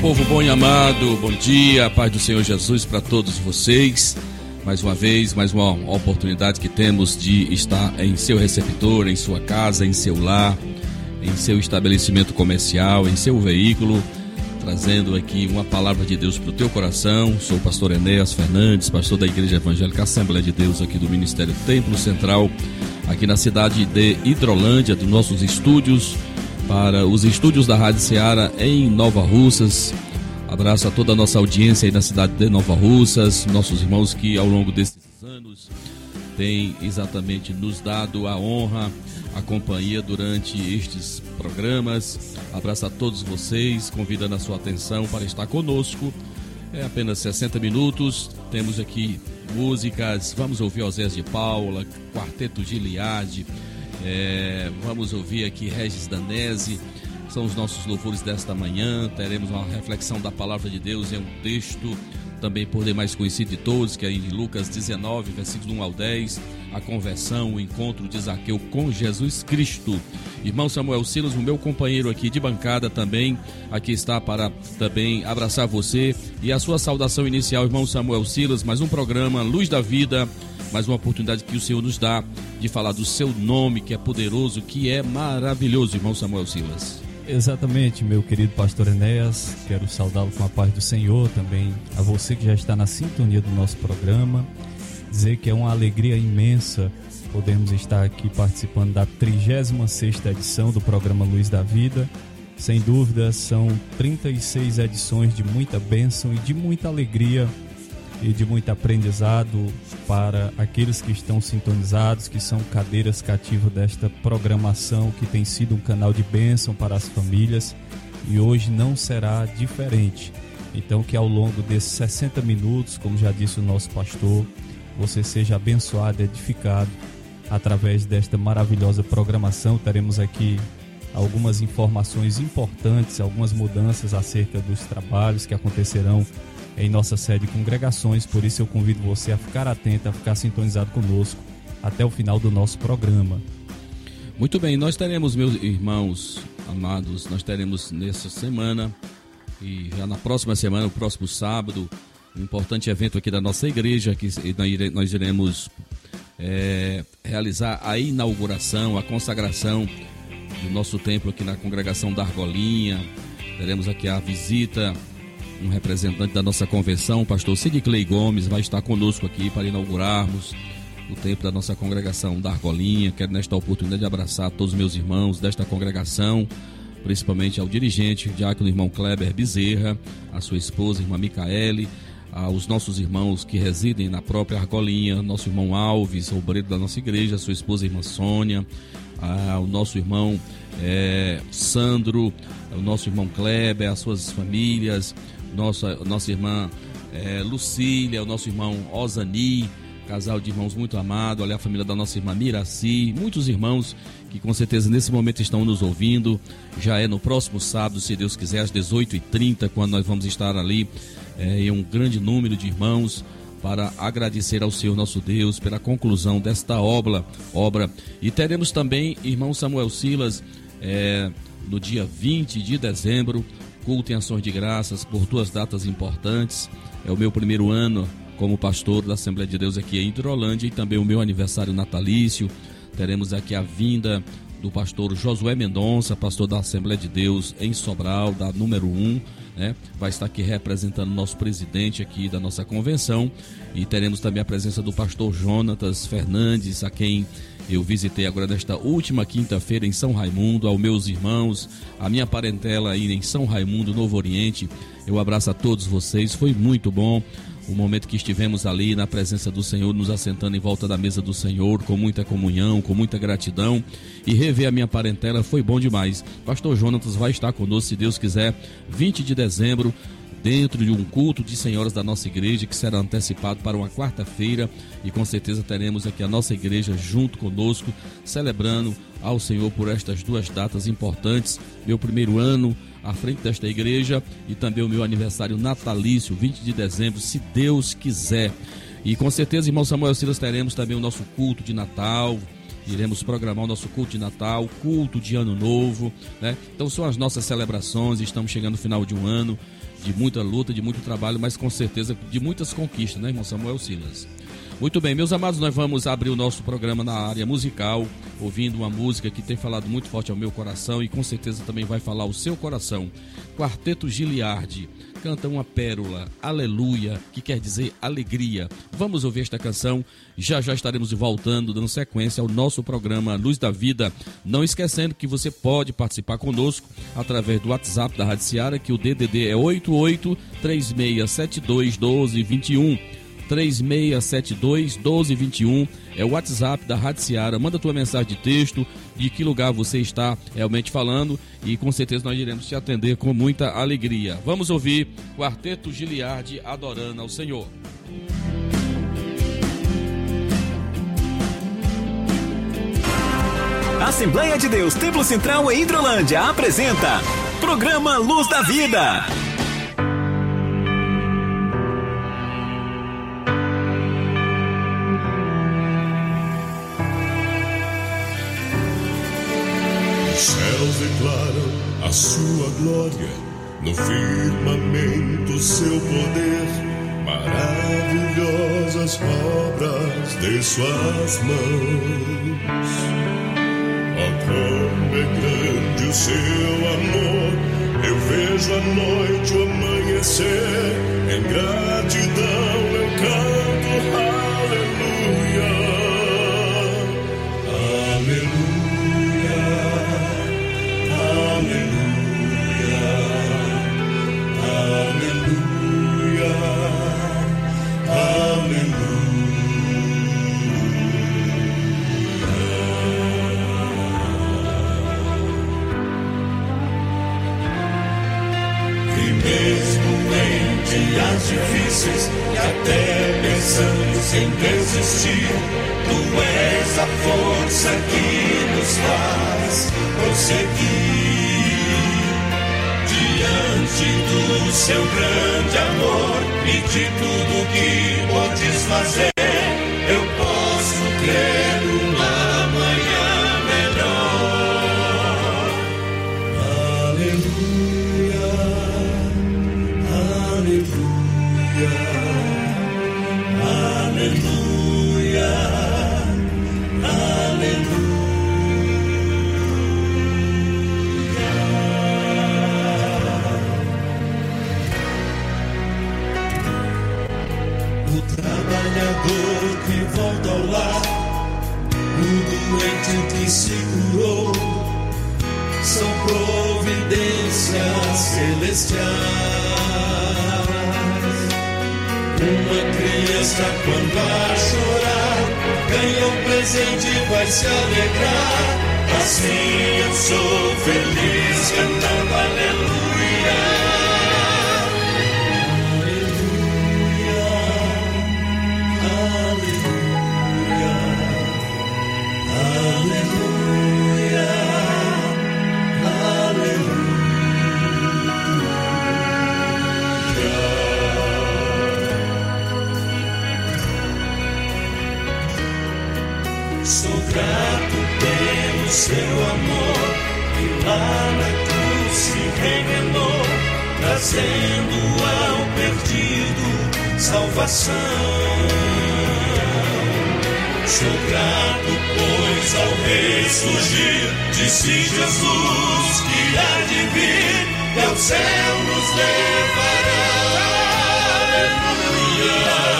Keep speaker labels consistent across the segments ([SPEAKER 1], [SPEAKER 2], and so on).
[SPEAKER 1] povo bom e amado, bom dia, paz do Senhor Jesus para todos vocês. Mais uma vez, mais uma oportunidade que temos de estar em seu receptor, em sua casa, em seu lar, em seu estabelecimento comercial, em seu veículo, trazendo aqui uma palavra de Deus para o teu coração. Sou o pastor Enéas Fernandes, pastor da Igreja Evangélica Assembleia de Deus aqui do Ministério Templo Central, aqui na cidade de Hidrolândia, dos nossos estúdios para os estúdios da Rádio Ceará em Nova Russas. Abraço a toda a nossa audiência aí na cidade de Nova Russas, nossos irmãos que ao longo desses anos têm exatamente nos dado a honra, a companhia durante estes programas. Abraço a todos vocês, convidando a sua atenção para estar conosco. É apenas 60 minutos. Temos aqui músicas. Vamos ouvir Osés de Paula, Quarteto Giliade. É, vamos ouvir aqui Regis Danese, são os nossos louvores desta manhã. Teremos uma reflexão da palavra de Deus em um texto também por demais conhecido de todos, que é em Lucas 19, versículos 1 ao 10, a conversão, o encontro de Zaqueu com Jesus Cristo. Irmão Samuel Silas, o meu companheiro aqui de bancada também, aqui está para também abraçar você e a sua saudação inicial, irmão Samuel Silas, mais um programa Luz da Vida mais uma oportunidade que o Senhor nos dá de falar do seu nome, que é poderoso, que é maravilhoso, irmão Samuel Silas.
[SPEAKER 2] Exatamente, meu querido pastor Enéas, quero saudá-lo com a paz do Senhor também, a você que já está na sintonia do nosso programa, dizer que é uma alegria imensa podermos estar aqui participando da 36ª edição do programa Luz da Vida. Sem dúvida, são 36 edições de muita bênção e de muita alegria e de muito aprendizado para aqueles que estão sintonizados, que são cadeiras cativas desta programação que tem sido um canal de bênção para as famílias e hoje não será diferente. Então, que ao longo desses 60 minutos, como já disse o nosso pastor, você seja abençoado, edificado através desta maravilhosa programação. Teremos aqui algumas informações importantes, algumas mudanças acerca dos trabalhos que acontecerão em nossa sede de congregações, por isso eu convido você a ficar atento, a ficar sintonizado conosco até o final do nosso programa.
[SPEAKER 1] Muito bem, nós teremos, meus irmãos amados, nós teremos nessa semana e já na próxima semana, o próximo sábado, um importante evento aqui da nossa igreja, que nós iremos é, realizar a inauguração, a consagração do nosso templo aqui na congregação da Argolinha. Teremos aqui a visita um representante da nossa convenção, o pastor Cid Clay Gomes, vai estar conosco aqui para inaugurarmos o templo da nossa congregação da Argolinha. Quero nesta oportunidade abraçar todos os meus irmãos desta congregação, principalmente ao dirigente, diácono irmão Kleber Bezerra, a sua esposa, irmã Micaele, aos nossos irmãos que residem na própria Argolinha, nosso irmão Alves, obreiro da nossa igreja, sua esposa, irmã Sônia, ao nosso irmão é, Sandro, o nosso irmão Kleber, as suas famílias, nossa, nossa irmã é, Lucília, o nosso irmão Osani, casal de irmãos muito amado, olha a família da nossa irmã Miraci, muitos irmãos que com certeza nesse momento estão nos ouvindo. Já é no próximo sábado, se Deus quiser, às 18h30, quando nós vamos estar ali é, em um grande número de irmãos para agradecer ao Senhor nosso Deus pela conclusão desta obra. obra. E teremos também, irmão Samuel Silas, é, no dia 20 de dezembro, culto em ações de graças por duas datas importantes. É o meu primeiro ano como pastor da Assembleia de Deus aqui em Hidrolândia e também o meu aniversário natalício. Teremos aqui a vinda do pastor Josué Mendonça, pastor da Assembleia de Deus em Sobral, da número 1, né? Vai estar aqui representando o nosso presidente aqui da nossa convenção e teremos também a presença do pastor Jonatas Fernandes, a quem eu visitei agora nesta última quinta-feira em São Raimundo, aos meus irmãos, a minha parentela aí em São Raimundo, Novo Oriente. Eu abraço a todos vocês, foi muito bom. o momento que estivemos ali na presença do Senhor, nos assentando em volta da mesa do Senhor, com muita comunhão, com muita gratidão. E rever a minha parentela foi bom demais. Pastor Jonatas vai estar conosco, se Deus quiser, 20 de dezembro, dentro de um culto de senhoras da nossa igreja que será antecipado para uma quarta-feira e com certeza teremos aqui a nossa igreja junto conosco celebrando ao Senhor por estas duas datas importantes, meu primeiro ano à frente desta igreja e também o meu aniversário natalício, 20 de dezembro, se Deus quiser. E com certeza, irmão Samuel Silas, teremos também o nosso culto de Natal, iremos programar o nosso culto de Natal, culto de Ano Novo, né? Então são as nossas celebrações, estamos chegando no final de um ano de muita luta, de muito trabalho, mas com certeza de muitas conquistas, né, irmão Samuel Silas? Muito bem, meus amados, nós vamos abrir o nosso programa na área musical, ouvindo uma música que tem falado muito forte ao meu coração e com certeza também vai falar o seu coração. Quarteto Giliardi canta uma pérola, aleluia, que quer dizer alegria. Vamos ouvir esta canção, já já estaremos voltando, dando sequência ao nosso programa Luz da Vida. Não esquecendo que você pode participar conosco através do WhatsApp da Rádio Seara, que o DDD é 88 3672 1221. 3672 1221 é o WhatsApp da Rádio Seara. Manda tua mensagem de texto, de que lugar você está realmente falando e com certeza nós iremos te atender com muita alegria. Vamos ouvir Quarteto Giliardi adorando ao Senhor.
[SPEAKER 3] Assembleia de Deus Templo Central em Hidrolândia apresenta Programa Luz da Vida.
[SPEAKER 4] Céus declaram a sua glória, no firmamento seu poder, maravilhosas obras de suas mãos. Oh, como é grande o seu amor, eu vejo a noite o amanhecer, em gratidão eu canto, dias difíceis, e até pensamos em desistir, tu és a força que nos faz prosseguir. Diante do seu grande amor e de tudo que podes fazer, celestiais. Uma criança quando a chorar, ganha um presente e vai se alegrar. Assim eu sou feliz cantando aleluia. Trazendo ao perdido salvação. Sou grato, pois ao ressurgir disse Jesus que há de vir e ao céu nos levará. Aleluia,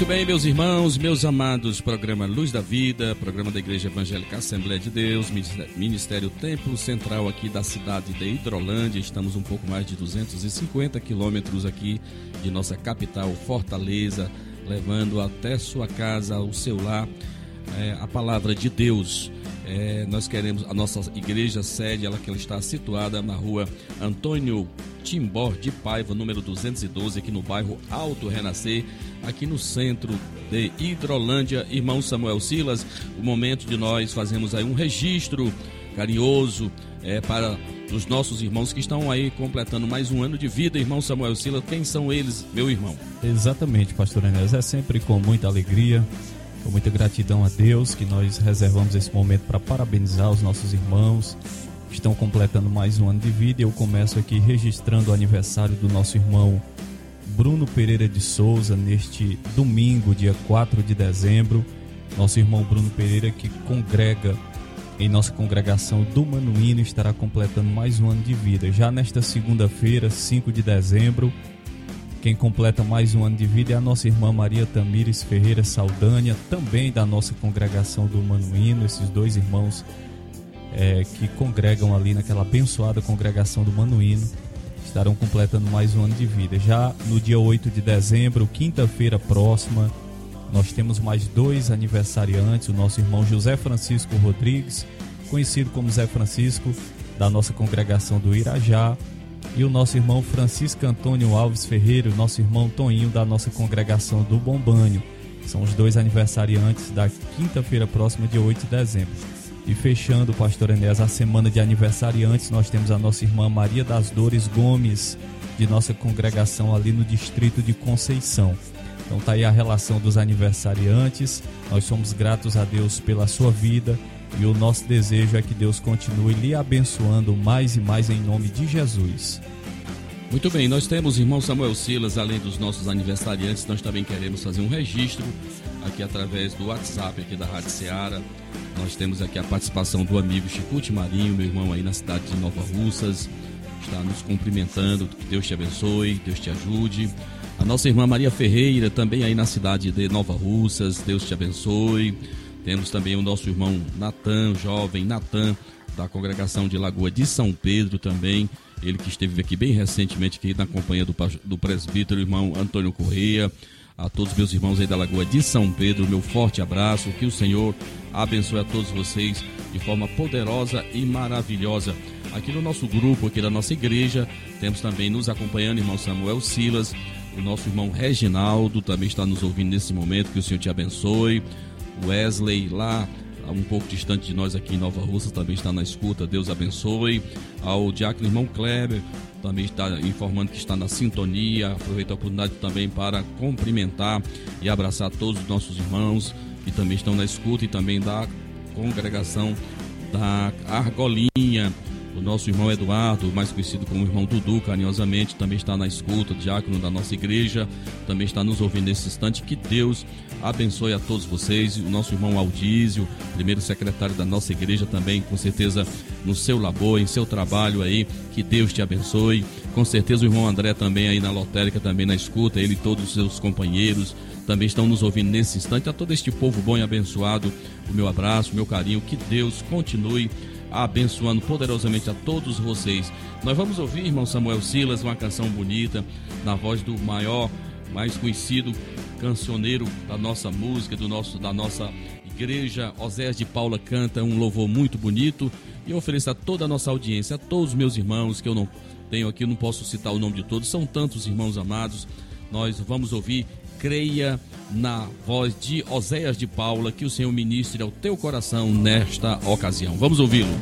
[SPEAKER 1] Muito bem, meus irmãos, meus amados, programa Luz da Vida, programa da Igreja Evangélica Assembleia de Deus, Ministério Templo Central aqui da cidade de Hidrolândia. Estamos um pouco mais de 250 quilômetros aqui de nossa capital, Fortaleza, levando até sua casa, o seu lar, é, a palavra de Deus. É, nós queremos a nossa igreja sede, ela que ela está situada na rua Antônio Timbó de Paiva, número 212, aqui no bairro Alto Renascer, aqui no centro de Hidrolândia. Irmão Samuel Silas, o momento de nós fazemos aí um registro carinhoso é, para os nossos irmãos que estão aí completando mais um ano de vida. Irmão Samuel Silas, quem são eles, meu irmão?
[SPEAKER 2] Exatamente, pastor Enéas. É sempre com muita alegria, com muita gratidão a Deus que nós reservamos esse momento para parabenizar os nossos irmãos que estão completando mais um ano de vida. Eu começo aqui registrando o aniversário do nosso irmão Bruno Pereira de Souza neste domingo, dia 4 de dezembro. Nosso irmão Bruno Pereira que congrega em nossa congregação do Manuíno estará completando mais um ano de vida. Já nesta segunda-feira, 5 de dezembro, quem completa mais um ano de vida é a nossa irmã Maria Tamires Ferreira Saldanha, também da nossa congregação do Manuíno. Esses dois irmãos é, que congregam ali naquela abençoada congregação do Manuíno estarão completando mais um ano de vida. Já no dia 8 de dezembro, quinta-feira próxima, nós temos mais dois aniversariantes: o nosso irmão José Francisco Rodrigues, conhecido como Zé Francisco, da nossa congregação do Irajá, e o nosso irmão Francisco Antônio Alves Ferreira, nosso irmão Toninho, da nossa congregação do Bombanho. São os dois aniversariantes da quinta-feira próxima, dia 8 de dezembro. E fechando, pastor Enéas, a semana de aniversariantes, nós temos a nossa irmã Maria das Dores Gomes, de nossa congregação ali no distrito de Conceição. Então tá aí a relação dos aniversariantes. Nós somos gratos a Deus pela sua vida e o nosso desejo é que Deus continue lhe abençoando mais e mais em nome de Jesus.
[SPEAKER 1] Muito bem, nós temos irmão Samuel Silas, além dos nossos aniversariantes, nós também queremos fazer um registro aqui através do WhatsApp aqui da Rádio Ceará. Nós temos aqui a participação do amigo Chicute Marinho, meu irmão aí na cidade de Nova Russas, está nos cumprimentando, que Deus te abençoe, Deus te ajude. A nossa irmã Maria Ferreira, também aí na cidade de Nova Russas, Deus te abençoe. Temos também o nosso irmão Natan, jovem Natan, da congregação de Lagoa de São Pedro também. Ele que esteve aqui bem recentemente aqui na companhia do, do presbítero irmão Antônio Correia. A todos meus irmãos aí da Lagoa de São Pedro, meu forte abraço, que o Senhor abençoe a todos vocês de forma poderosa e maravilhosa. Aqui no nosso grupo, aqui da nossa igreja, temos também nos acompanhando irmão Samuel Silas, o nosso irmão Reginaldo também está nos ouvindo nesse momento, que o Senhor te abençoe. Wesley lá um pouco distante de nós aqui em Nova Russa, também está na escuta. Deus abençoe. Ao diácono irmão Kleber, também está informando que está na sintonia. Aproveito a oportunidade também para cumprimentar e abraçar todos os nossos irmãos que também estão na escuta e também da congregação da Argolinha. O nosso irmão Eduardo, mais conhecido como irmão Dudu, carinhosamente, também está na escuta, diácono da nossa igreja, também está nos ouvindo nesse instante. Que Deus abençoe a todos vocês. O nosso irmão Aldísio, primeiro secretário da nossa igreja, também, com certeza, no seu labor, em seu trabalho aí. Que Deus te abençoe. Com certeza, o irmão André também aí na lotérica, também na escuta, ele e todos os seus companheiros também estão nos ouvindo nesse instante. A todo este povo bom e abençoado, o meu abraço, o meu carinho. Que Deus continue abençoando poderosamente a todos vocês. Nós vamos ouvir, irmão Samuel Silas, uma canção bonita, na voz do maior, mais conhecido cancioneiro da nossa música, do nosso, da nossa igreja. Oséias de Paula canta um louvor muito bonito e ofereço a toda a nossa audiência, a todos os meus irmãos, que eu não tenho aqui, não posso citar o nome de todos, são tantos irmãos amados. Nós vamos ouvir creia na voz de Oséias de Paula, que o Senhor ministre ao teu coração nesta ocasião. Vamos ouvi-lo.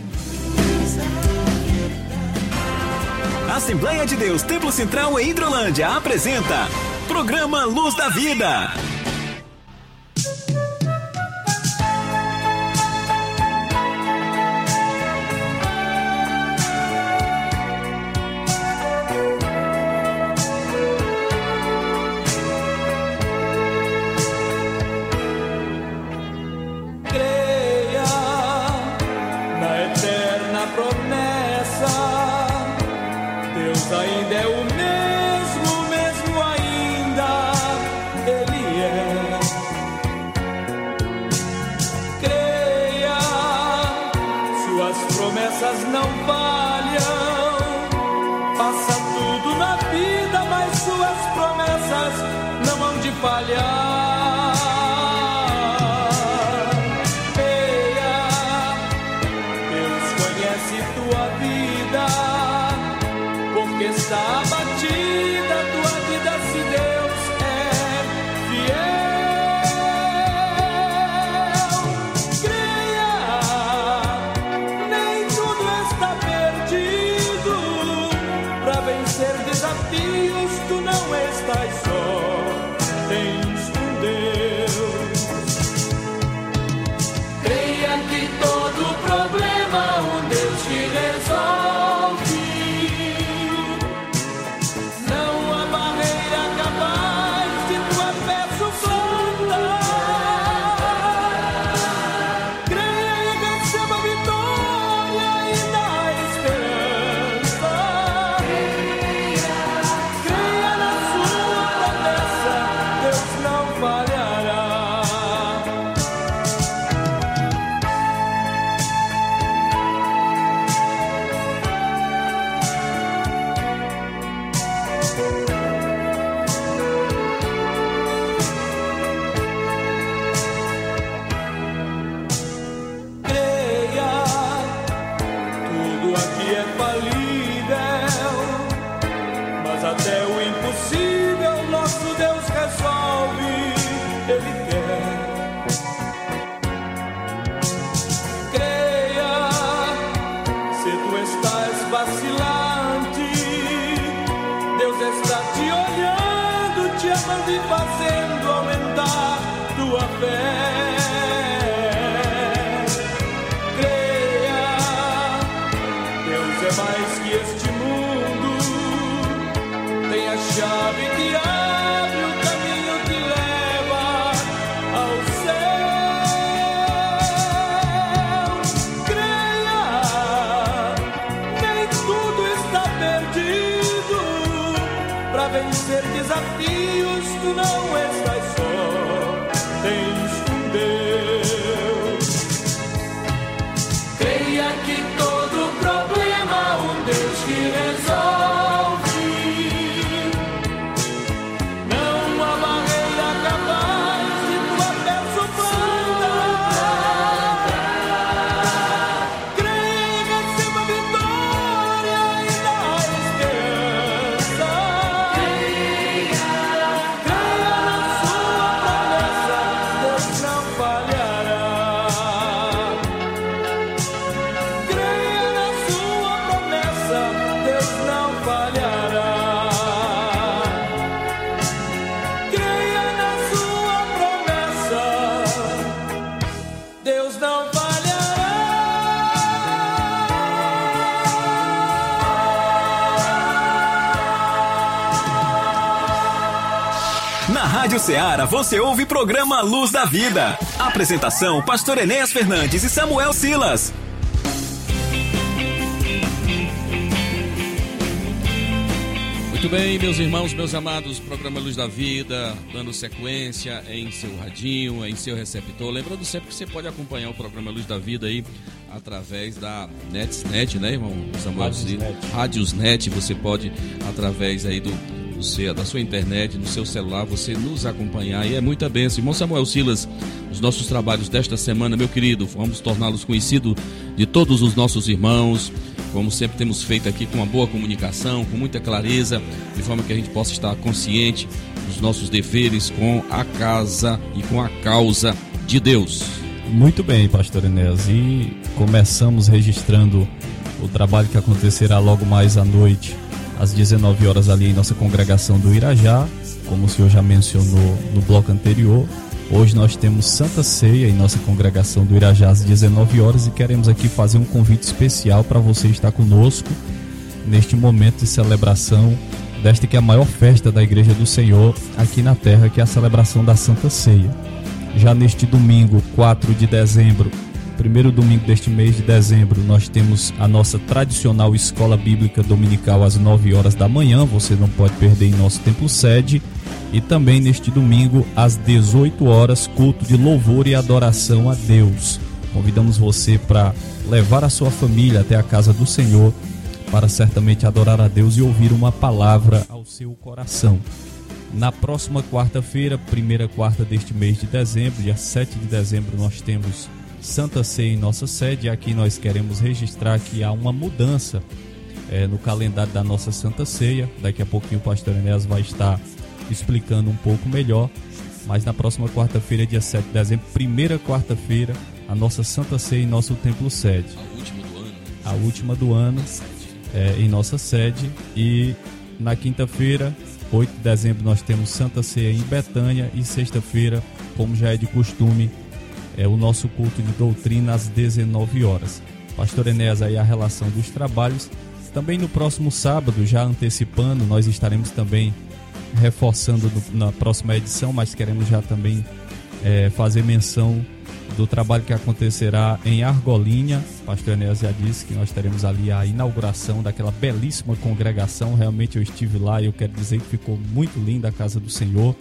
[SPEAKER 3] Assembleia de Deus Templo Central em Hidrolândia apresenta Programa Luz da Vida.
[SPEAKER 5] Hão
[SPEAKER 3] know Ceará você ouve programa Luz da Vida. Apresentação: Pastor Enéas Fernandes e Samuel Silas.
[SPEAKER 1] Muito bem, meus irmãos, meus amados, programa Luz da Vida, dando sequência em seu radinho, em seu receptor. Lembrando sempre que você pode acompanhar o programa Luz da Vida aí através da Netsnet, né, irmão Samuel?
[SPEAKER 2] Radiosnet.
[SPEAKER 1] Radiosnet, você pode através aí do, seu, da sua internet, no seu celular, você nos acompanhar e é muita bênção. Irmão Samuel Silas, os nossos trabalhos desta semana, meu querido, vamos torná-los conhecidos de todos os nossos irmãos, como sempre temos feito aqui com uma boa comunicação, com muita clareza, de forma que a gente possa estar consciente dos nossos deveres com a casa e com a causa de Deus.
[SPEAKER 2] Muito bem, pastor Enéas. E começamos registrando o trabalho que acontecerá logo mais à noite, às 19 horas ali em nossa congregação do Irajá, como o senhor já mencionou no bloco anterior. Hoje nós temos Santa Ceia em nossa congregação do Irajá às 19 horas e queremos aqui fazer um convite especial para você estar conosco neste momento de celebração desta que é a maior festa da Igreja do Senhor aqui na terra, que é a celebração da Santa Ceia. Já neste domingo, 4 de dezembro, primeiro domingo deste mês de dezembro, nós temos a nossa tradicional escola bíblica dominical às 9 horas da manhã. Você não pode perder em nosso templo sede. E também neste domingo, às 18 horas, culto de louvor e adoração a Deus. Convidamos você para levar a sua família até a casa do Senhor para certamente adorar a Deus e ouvir uma palavra ao seu coração. Na próxima quarta-feira, primeira quarta deste mês de dezembro, dia 7 de dezembro, nós temos Santa Ceia em nossa sede. Aqui nós queremos registrar que há uma mudança eh, no calendário da nossa Santa Ceia. Daqui a pouquinho o pastor Enéas vai estar explicando um pouco melhor. Mas na próxima quarta-feira, dia 7 de dezembro, primeira quarta-feira, a nossa Santa Ceia em nosso templo sede.
[SPEAKER 1] A última do ano.
[SPEAKER 2] A última do ano é, em nossa sede. E na quinta-feira, 8 de dezembro, nós temos Santa Ceia em Betânia. E sexta-feira, como já é de costume, é o nosso culto de doutrina às 19 horas. Pastor Enéas aí a relação dos trabalhos. Também no próximo sábado, já antecipando, nós estaremos também reforçando no- na próxima edição, mas queremos já também é, fazer menção do trabalho que acontecerá em Argolinha. Pastor Enéas já disse que nós teremos ali a inauguração daquela belíssima congregação. Realmente eu estive lá e eu quero dizer que ficou muito linda a casa do Senhor.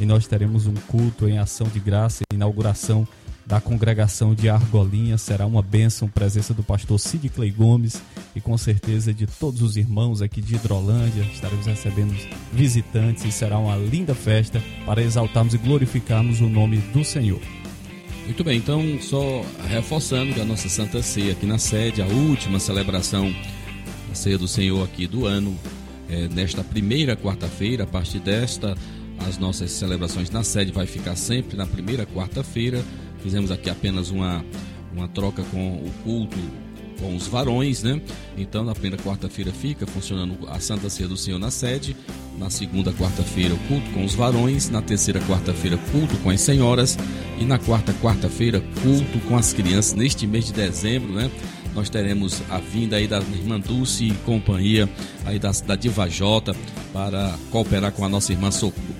[SPEAKER 2] E nós teremos um culto em ação de graça, inauguração da congregação de Argolinha. Será uma bênção, presença do pastor Cid Clay Gomes e com certeza de todos os irmãos aqui de Hidrolândia. Estaremos recebendo visitantes e será uma linda festa para exaltarmos e glorificarmos o nome do Senhor.
[SPEAKER 1] Muito bem, então só reforçando que a nossa Santa Ceia aqui na sede, a última celebração da Ceia do Senhor aqui do ano, é, nesta primeira quarta-feira, a partir desta, as nossas celebrações na sede vai ficar sempre na primeira quarta-feira. Fizemos aqui apenas uma, uma troca com o culto com os varões, né? Então, na primeira quarta-feira fica funcionando a Santa Ceia do Senhor na sede. Na segunda quarta-feira, o culto com os varões. Na terceira quarta-feira, culto com as senhoras. E na quarta quarta-feira, culto com as crianças. Neste mês de dezembro, né? Nós teremos a vinda aí da irmã Dulce e companhia aí da, da Diva Jota para cooperar com a nossa irmã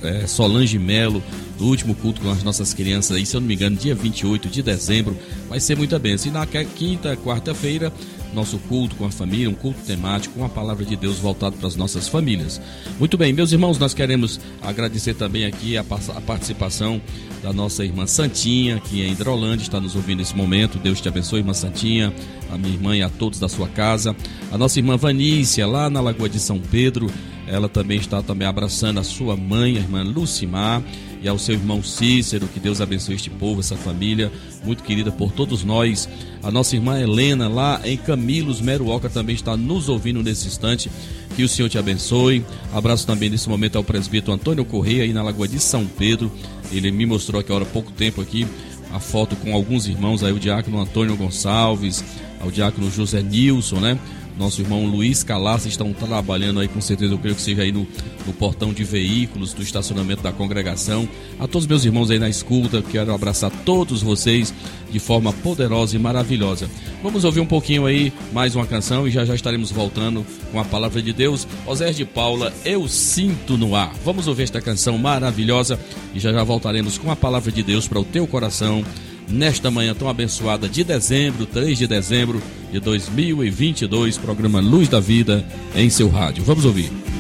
[SPEAKER 1] eh, Solange Melo do último culto com as nossas crianças aí, se eu não me engano, dia 28 de dezembro. Vai ser muita bênção. E na quinta, quarta-feira, nosso culto com a família, um culto temático, com a palavra de Deus voltado para as nossas famílias. Muito bem, meus irmãos, nós queremos agradecer também aqui a, a participação da nossa irmã Santinha, que é em Hidrolândia, está nos ouvindo nesse momento. Deus te abençoe, irmã Santinha, a minha irmã e a todos da sua casa. A nossa irmã Vanícia, lá na Lagoa de São Pedro, ela também está também abraçando a sua mãe, a irmã Lucimar, e ao seu irmão Cícero, que Deus abençoe este povo, essa família, muito querida por todos nós. A nossa irmã Helena, lá em Camilos, Meruoca, também está nos ouvindo nesse instante. Que o Senhor te abençoe. Abraço também nesse momento ao presbítero Antônio Correia, aí na Lagoa de São Pedro. Ele me mostrou aqui há pouco tempo aqui a foto com alguns irmãos aí, o diácono Antônio Gonçalves,
[SPEAKER 5] ao diácono José Nilson, né? Nosso irmão Luiz Calassi estão trabalhando aí, com certeza, eu creio que seja aí no, no portão de veículos, do estacionamento da congregação. A todos meus irmãos aí na escuta, quero abraçar todos vocês de forma poderosa e maravilhosa. Vamos ouvir um pouquinho aí, mais uma canção, e já já estaremos voltando com a palavra de Deus. Osés de Paula, Eu Sinto no Ar. Vamos ouvir esta canção maravilhosa e já já voltaremos com a palavra de Deus para o teu coração nesta manhã tão abençoada de dezembro, 3 de dezembro de 2022, programa Luz da Vida em seu rádio. Vamos ouvir.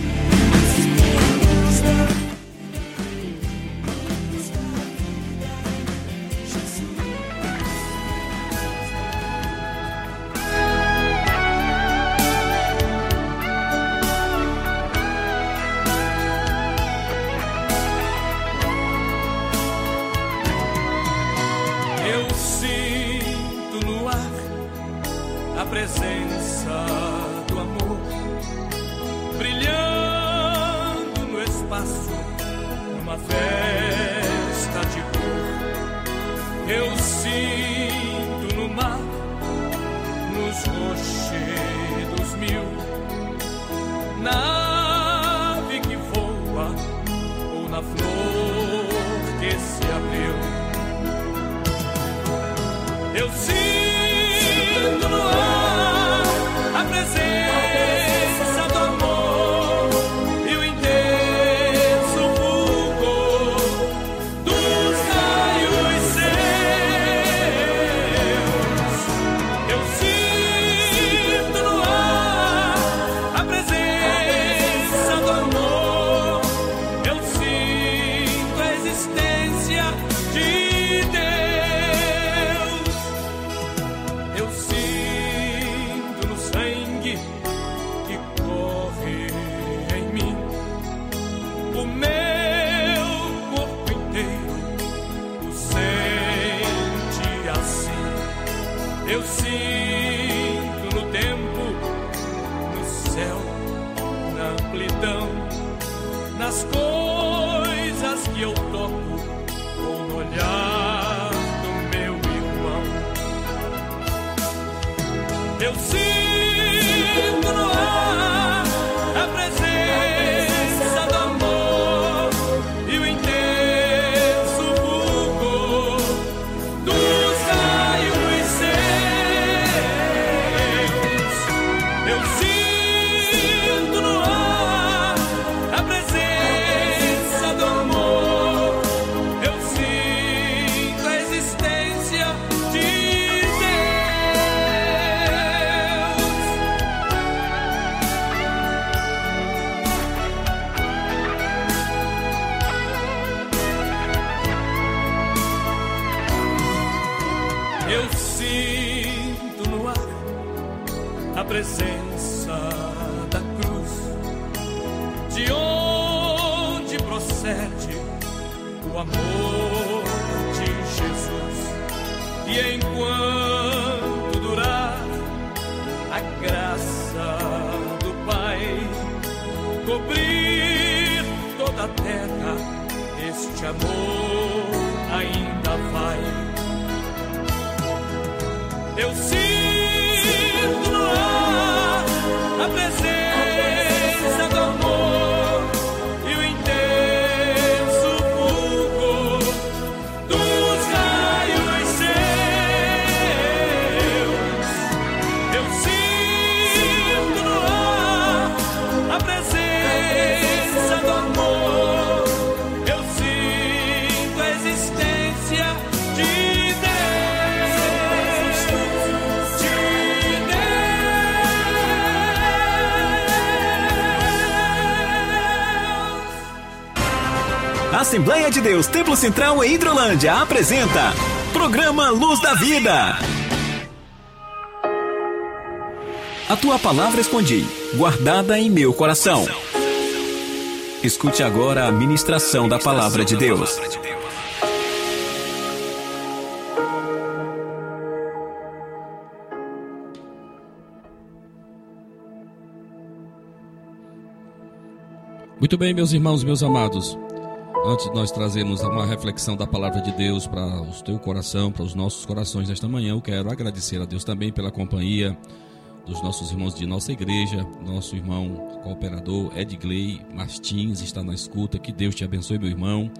[SPEAKER 3] Assembleia de Deus Templo Central em Hidrolândia apresenta Programa Luz da Vida. A tua palavra escondi, guardada em meu coração. Escute agora a ministração da palavra de Deus.
[SPEAKER 5] Muito bem, meus irmãos, meus amados.
[SPEAKER 1] Antes de nós trazermos uma reflexão da palavra de Deus para o teu coração, para os nossos corações nesta manhã, eu quero agradecer a Deus também pela companhia dos nossos irmãos de nossa igreja, nosso irmão cooperador Edgley Martins está na escuta, que Deus te abençoe, meu irmão.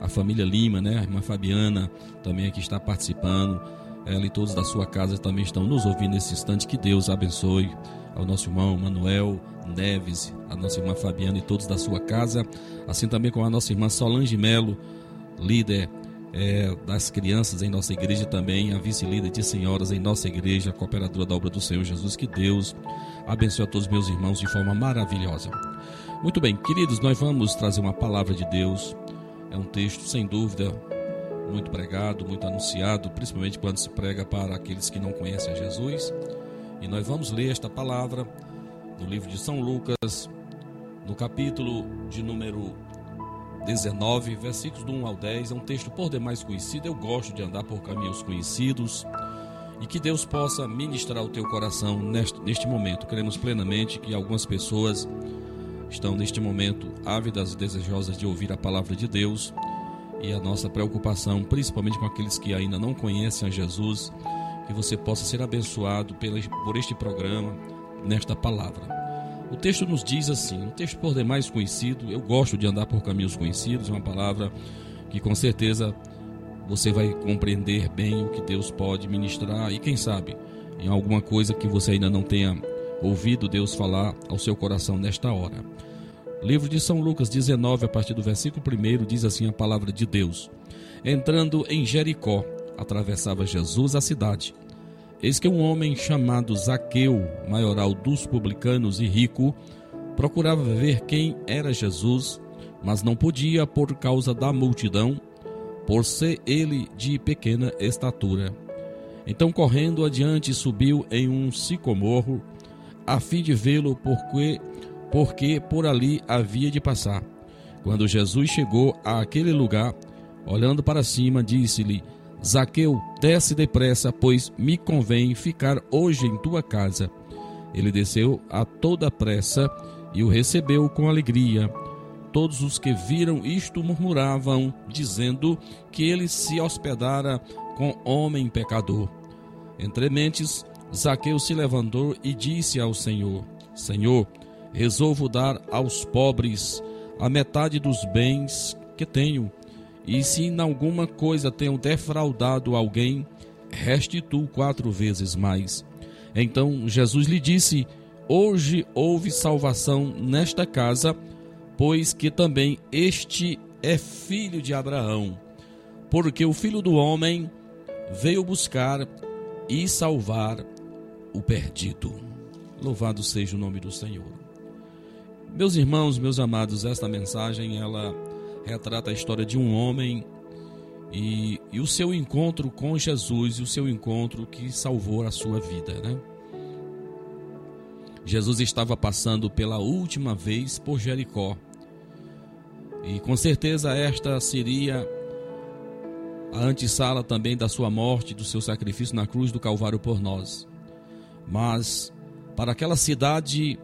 [SPEAKER 1] A família Lima, né? A irmã Fabiana também aqui está participando. Ela e todos da sua casa também estão nos ouvindo nesse instante. Que Deus abençoe ao nosso irmão Manuel Neves, a nossa irmã Fabiana e todos da sua casa, assim também com a nossa irmã Solange Melo, líder é, das crianças em nossa igreja também, a vice-líder de senhoras em nossa igreja, cooperadora da obra do Senhor Jesus. Que Deus abençoe a todos meus irmãos de forma maravilhosa. Muito bem, queridos, nós vamos trazer uma palavra de Deus. É um texto, sem dúvida, muito pregado, muito anunciado, principalmente quando se prega para aqueles que não conhecem a Jesus. E nós vamos ler esta palavra no livro de São Lucas, no capítulo de número 19, versículos do 1 ao 10. É um texto por demais conhecido. Eu gosto de andar por caminhos conhecidos. E que Deus possa ministrar o teu coração neste, neste momento. Queremos plenamente que algumas pessoas estão neste momento ávidas e desejosas de ouvir a palavra de Deus. E a nossa preocupação, principalmente com aqueles que ainda não conhecem a Jesus, que você possa ser abençoado por este programa, nesta palavra. O texto nos diz assim, um texto por demais conhecido, eu gosto de andar por caminhos conhecidos, é uma palavra que com certeza você vai compreender bem o que Deus pode ministrar e quem sabe em alguma coisa que você ainda não tenha ouvido Deus falar ao seu coração nesta hora. Livro de São Lucas 19, a partir do versículo 1, diz assim a palavra de Deus: Entrando em Jericó, atravessava Jesus a cidade. Eis que um homem chamado Zaqueu, maioral dos publicanos e rico, procurava ver quem era Jesus, mas não podia por causa da multidão, por ser ele de pequena estatura. Então, correndo adiante, subiu em um sicomorro, a fim de vê-lo, porque, porque por ali havia de passar. Quando Jesus chegou àquele lugar, olhando para cima, disse-lhe: Zaqueu, desce depressa, pois me convém ficar hoje em tua casa. Ele desceu a toda pressa e o recebeu com alegria. Todos os que viram isto murmuravam, dizendo que ele se hospedara com homem pecador. Entre mentes, Zaqueu se levantou e disse ao Senhor: Senhor, resolvo dar aos pobres a metade dos bens que tenho e se em alguma coisa tenho defraudado alguém, restituo quatro vezes mais. Então Jesus lhe disse: Hoje houve salvação nesta casa, pois que também este é filho de Abraão. Porque o filho do homem veio buscar e salvar o perdido. Louvado seja o nome do Senhor. Meus irmãos, meus amados, esta mensagem ela retrata a história de um homem e, e, o seu encontro com Jesus e o seu encontro que salvou a sua vida, né? Jesus estava passando pela última vez por Jericó. E com certeza esta seria a antessala também da sua morte, do seu sacrifício na cruz do Calvário por nós. Mas para aquela cidade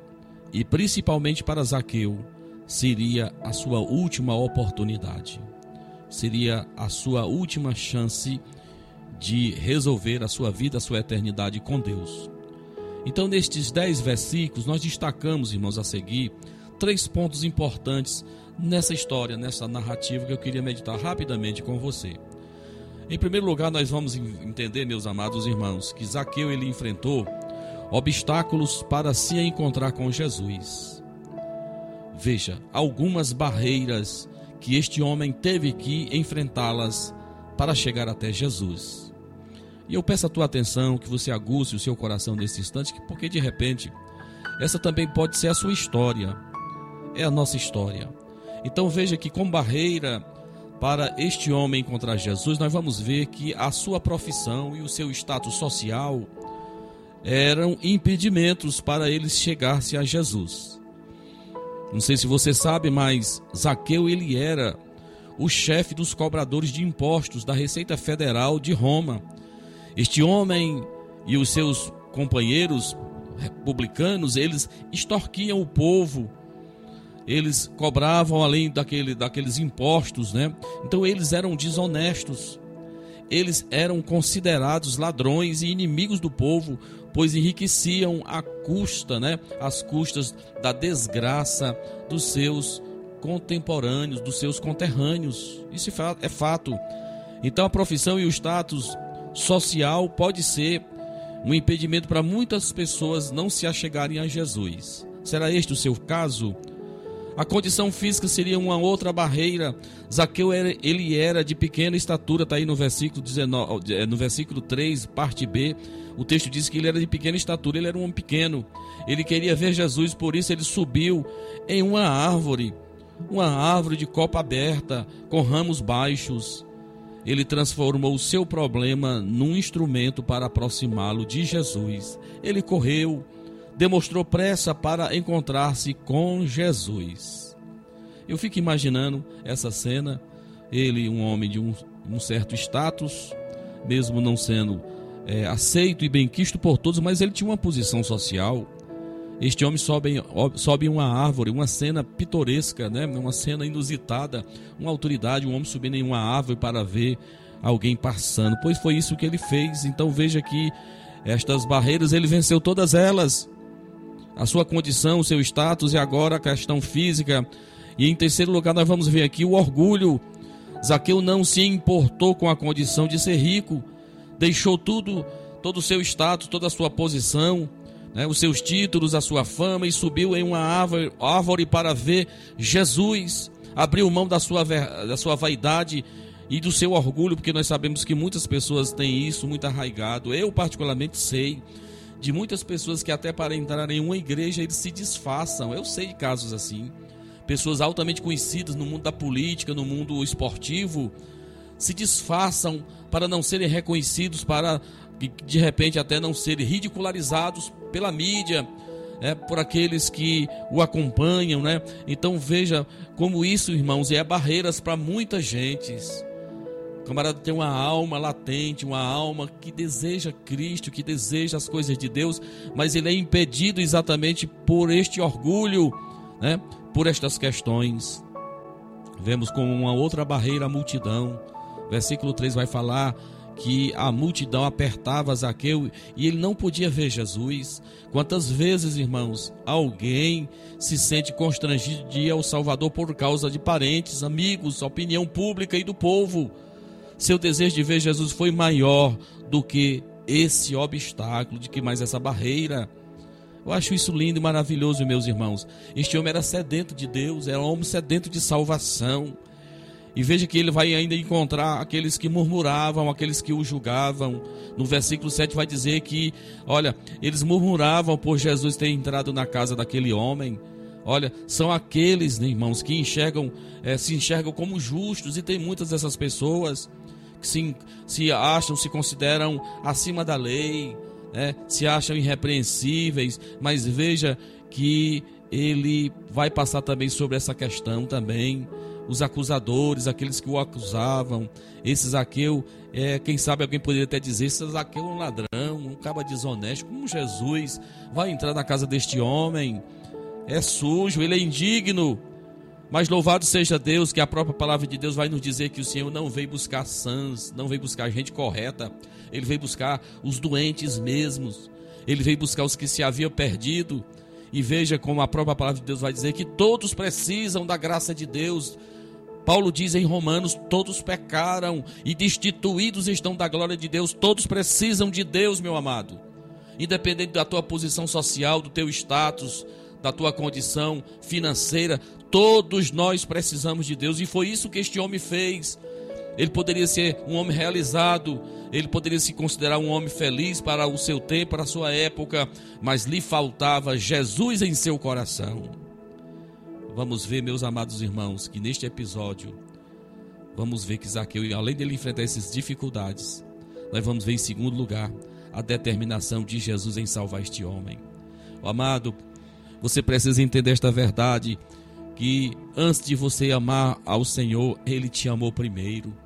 [SPEAKER 1] e principalmente para Zaqueu, seria a sua última oportunidade, seria a sua última chance de resolver a sua vida, a sua eternidade com Deus. Então, nestes dez versículos, nós destacamos, irmãos, a seguir, três pontos importantes nessa história, nessa narrativa que eu queria meditar rapidamente com você. Em primeiro lugar, nós vamos entender, meus amados irmãos, que Zaqueu ele enfrentou obstáculos para se encontrar com Jesus. Veja, algumas barreiras que este homem teve que enfrentá-las para chegar até Jesus. E eu peço a tua atenção, que você aguce o seu coração nesse instante, porque de repente, essa também pode ser a sua história, é a nossa história. Então veja que com barreira para este homem encontrar Jesus, nós vamos ver que a sua profissão e o seu status social eram impedimentos para ele chegar-se a Jesus. Não sei se você sabe, mas Zaqueu ele era o chefe dos cobradores de impostos da Receita Federal de Roma. Este homem e os seus companheiros republicanos, eles extorquiam o povo eles cobravam além daquele, daqueles impostos, né? Então eles eram desonestos. Eles eram considerados ladrões e inimigos do povo, pois enriqueciam a custa, né? As custas da desgraça dos seus contemporâneos, dos seus conterrâneos. Isso é fato. Então a profissão e o status social pode ser um impedimento para muitas pessoas não se achegarem a Jesus. Será este o seu caso? A condição física seria uma outra barreira. Zaqueu era, ele era de pequena estatura, está aí no versículo 19, eh, no versículo 3, parte B. O texto diz que ele era de pequena estatura, ele era um homem pequeno. Ele queria ver Jesus, por isso ele subiu em uma árvore, uma árvore de copa aberta, com ramos baixos. Ele transformou o seu problema num instrumento para aproximá-lo de Jesus. Ele correu, demonstrou pressa para encontrar-se com Jesus. Eu fico imaginando essa cena, ele, um homem de um, um certo status, mesmo não sendo é, aceito e benquisto por todos, mas ele tinha uma posição social. Este homem sobe, sobe uma árvore, uma cena pitoresca, né? uma cena inusitada, uma autoridade, um homem subindo em uma árvore para ver alguém passando. Pois foi isso que ele fez. Então veja que estas barreiras ele venceu todas elas a sua condição, o seu status e agora a questão física. E em terceiro lugar, nós vamos ver aqui o orgulho. Zaqueu não se importou com a condição de ser rico, deixou tudo, todo o seu status, toda a sua posição, né, os seus títulos, a sua fama e subiu em uma árvore, árvore para ver Jesus. Abriu mão da sua, da sua vaidade e do seu orgulho, porque nós sabemos que muitas pessoas têm isso muito arraigado. Eu, particularmente, sei de muitas pessoas que até para entrar em uma igreja eles se disfarçam. Eu sei de casos assim. Pessoas altamente conhecidas no mundo da política, no mundo esportivo, se disfarçam para não serem reconhecidos, para de repente até não serem ridicularizados pela mídia, é, por aqueles que o acompanham, né? Então veja como isso, irmãos, é barreiras para muita gente camarada tem uma alma latente, uma alma que deseja Cristo, que deseja as coisas de Deus, mas ele é impedido exatamente por este orgulho, né? por estas questões. Vemos como uma outra barreira a multidão. Versículo 3 vai falar que a multidão apertava Zaqueu e ele não podia ver Jesus. Quantas vezes, irmãos, alguém se sente constrangido de ir ao Salvador por causa de parentes, amigos, opinião pública e do povo? Seu desejo de ver Jesus foi maior do que esse obstáculo, de que mais essa barreira. Eu acho isso lindo e maravilhoso, meus irmãos. Este homem era sedento de Deus, era um homem sedento de salvação. E veja que ele vai ainda encontrar aqueles que murmuravam, aqueles que o julgavam. No versículo 7 vai dizer que, olha, eles murmuravam por Jesus ter entrado na casa daquele homem. Olha, são aqueles, né, irmãos, que enxergam, é, se enxergam como justos, e tem muitas dessas pessoas que se, se acham, se consideram acima da lei, né? se acham irrepreensíveis, mas veja que ele vai passar também sobre essa questão também. Os acusadores, aqueles que o acusavam, esse Zaqueu, é, quem sabe alguém poderia até dizer: esse Zaqueu é um ladrão, um caba desonesto, como Jesus vai entrar na casa deste homem? É sujo, ele é indigno. Mas louvado seja Deus, que a própria palavra de Deus vai nos dizer que o Senhor não veio buscar sãs, não veio buscar gente correta, ele veio buscar os doentes mesmos, ele veio buscar os que se haviam perdido. E veja como a própria palavra de Deus vai dizer que todos precisam da graça de Deus. Paulo diz em Romanos: todos pecaram e destituídos estão da glória de Deus, todos precisam de Deus, meu amado. Independente da tua posição social, do teu status, da tua condição financeira, todos nós precisamos de Deus e foi isso que este homem fez. Ele poderia ser um homem realizado, ele poderia se considerar um homem feliz para o seu tempo, para a sua época, mas lhe faltava Jesus em seu coração. Vamos ver, meus amados irmãos, que neste episódio, vamos ver que Zaqueu, além dele enfrentar essas dificuldades, nós vamos ver em segundo lugar a determinação de Jesus em salvar este homem. O amado, você precisa entender esta verdade que antes de você amar ao Senhor, ele te amou primeiro.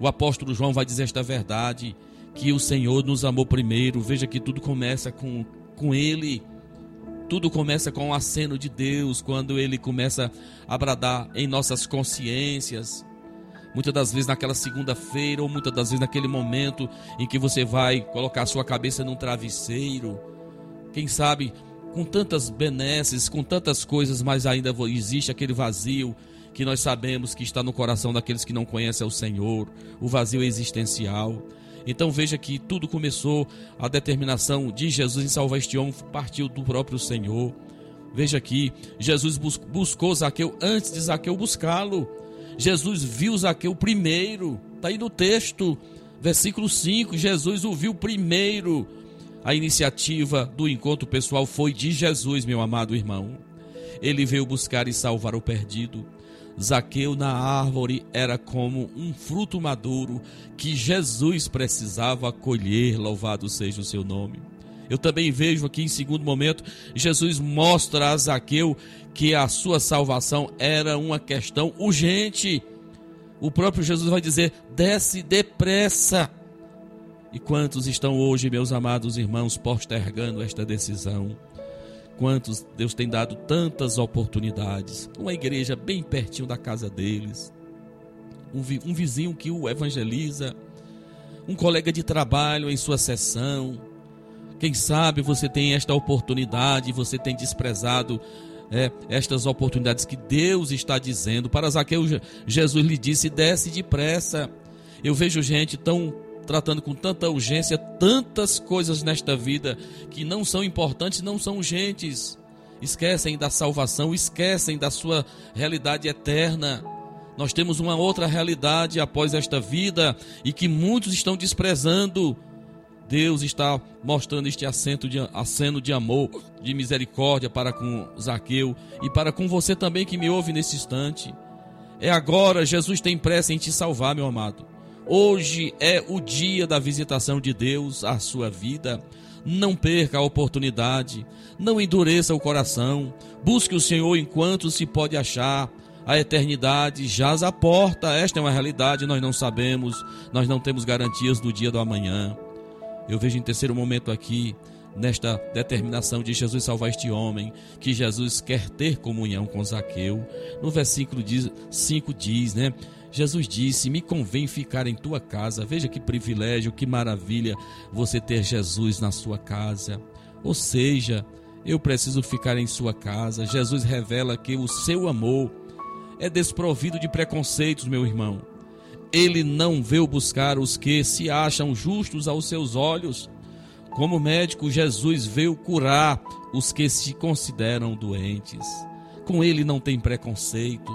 [SPEAKER 1] O apóstolo João vai dizer esta verdade que o Senhor nos amou primeiro. Veja que tudo começa com com ele. Tudo começa com o aceno de Deus, quando ele começa a bradar em nossas consciências. Muitas das vezes naquela segunda-feira, ou muitas das vezes naquele momento em que você vai colocar sua cabeça num travesseiro. Quem sabe com tantas benesses, com tantas coisas, mas ainda existe aquele vazio que nós sabemos que está no coração daqueles que não conhecem o Senhor, o vazio existencial. Então veja que tudo começou, a determinação de Jesus em salvar este homem partiu do próprio Senhor. Veja aqui, Jesus buscou Zaqueu antes de Zaqueu buscá-lo. Jesus viu Zaqueu primeiro, está aí no texto, versículo 5. Jesus o viu primeiro. A iniciativa do encontro pessoal foi de Jesus, meu amado irmão. Ele veio buscar e salvar o perdido. Zaqueu na árvore era como um fruto maduro que Jesus precisava colher, louvado seja o seu nome. Eu também vejo aqui em segundo momento, Jesus mostra a Zaqueu que a sua salvação era uma questão urgente. O próprio Jesus vai dizer: desce depressa. E quantos estão hoje, meus amados irmãos, postergando esta decisão? Quantos Deus tem dado tantas oportunidades? Uma igreja bem pertinho da casa deles, um, um vizinho que o evangeliza, um colega de trabalho em sua sessão. Quem sabe você tem esta oportunidade, você tem desprezado é, estas oportunidades que Deus está dizendo. Para Zaqueu, Jesus lhe disse: desce depressa. Eu vejo gente tão tratando com tanta urgência tantas coisas nesta vida que não são importantes, não são urgentes. Esquecem da salvação, esquecem da sua realidade eterna. Nós temos uma outra realidade após esta vida e que muitos estão desprezando. Deus está mostrando este acento de, aceno de amor, de misericórdia para com Zaqueu e para com você também que me ouve nesse instante. É agora, Jesus tem pressa em te salvar, meu amado. Hoje é o dia da visitação de Deus à sua vida. Não perca a oportunidade, não endureça o coração, busque o Senhor enquanto se pode achar. A eternidade jaz à porta, esta é uma realidade, nós não sabemos, nós não temos garantias do dia do amanhã. Eu vejo em terceiro momento aqui, nesta determinação de Jesus salvar este homem, que Jesus quer ter comunhão com Zaqueu. No versículo 5 diz, né? Jesus disse: Me convém ficar em tua casa. Veja que privilégio, que maravilha você ter Jesus na sua casa. Ou seja, eu preciso ficar em sua casa. Jesus revela que o seu amor é desprovido de preconceitos, meu irmão. Ele não veio buscar os que se acham justos aos seus olhos. Como médico, Jesus veio curar os que se consideram doentes. Com ele não tem preconceito.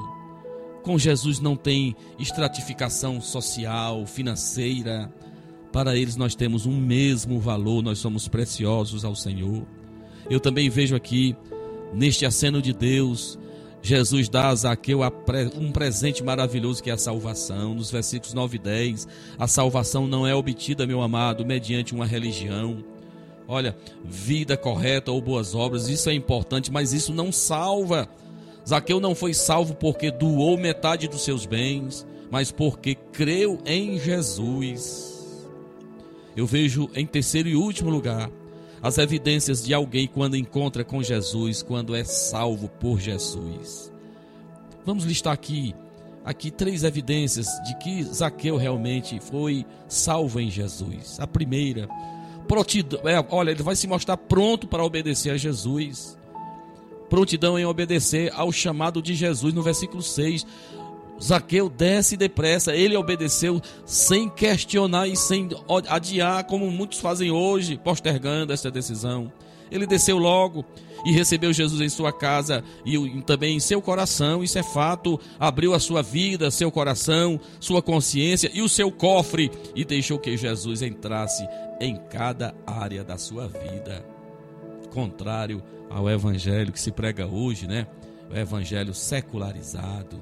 [SPEAKER 1] Com Jesus não tem estratificação social, financeira. Para eles nós temos um mesmo valor, nós somos preciosos ao Senhor. Eu também vejo aqui, neste aceno de Deus, Jesus dá a Zaqueu um presente maravilhoso que é a salvação. Nos versículos 9 e 10, a salvação não é obtida, meu amado, mediante uma religião. Olha, vida correta ou boas obras, isso é importante, mas isso não salva. Zaqueu não foi salvo porque doou metade dos seus bens, mas porque creu em Jesus. Eu vejo em terceiro e último lugar as evidências de alguém quando encontra com Jesus, quando é salvo por Jesus. Vamos listar aqui aqui três evidências de que Zaqueu realmente foi salvo em Jesus. A primeira, prontidão, é, olha, ele vai se mostrar pronto para obedecer a Jesus prontidão em obedecer ao chamado de Jesus no versículo 6. Zaqueu desce depressa, ele obedeceu sem questionar e sem adiar, como muitos fazem hoje, postergando essa decisão. Ele desceu logo e recebeu Jesus em sua casa e também em seu coração, isso é fato. Abriu a sua vida, seu coração, sua consciência e o seu cofre e deixou que Jesus entrasse em cada área da sua vida. Contrário ao evangelho que se prega hoje, né? O evangelho secularizado.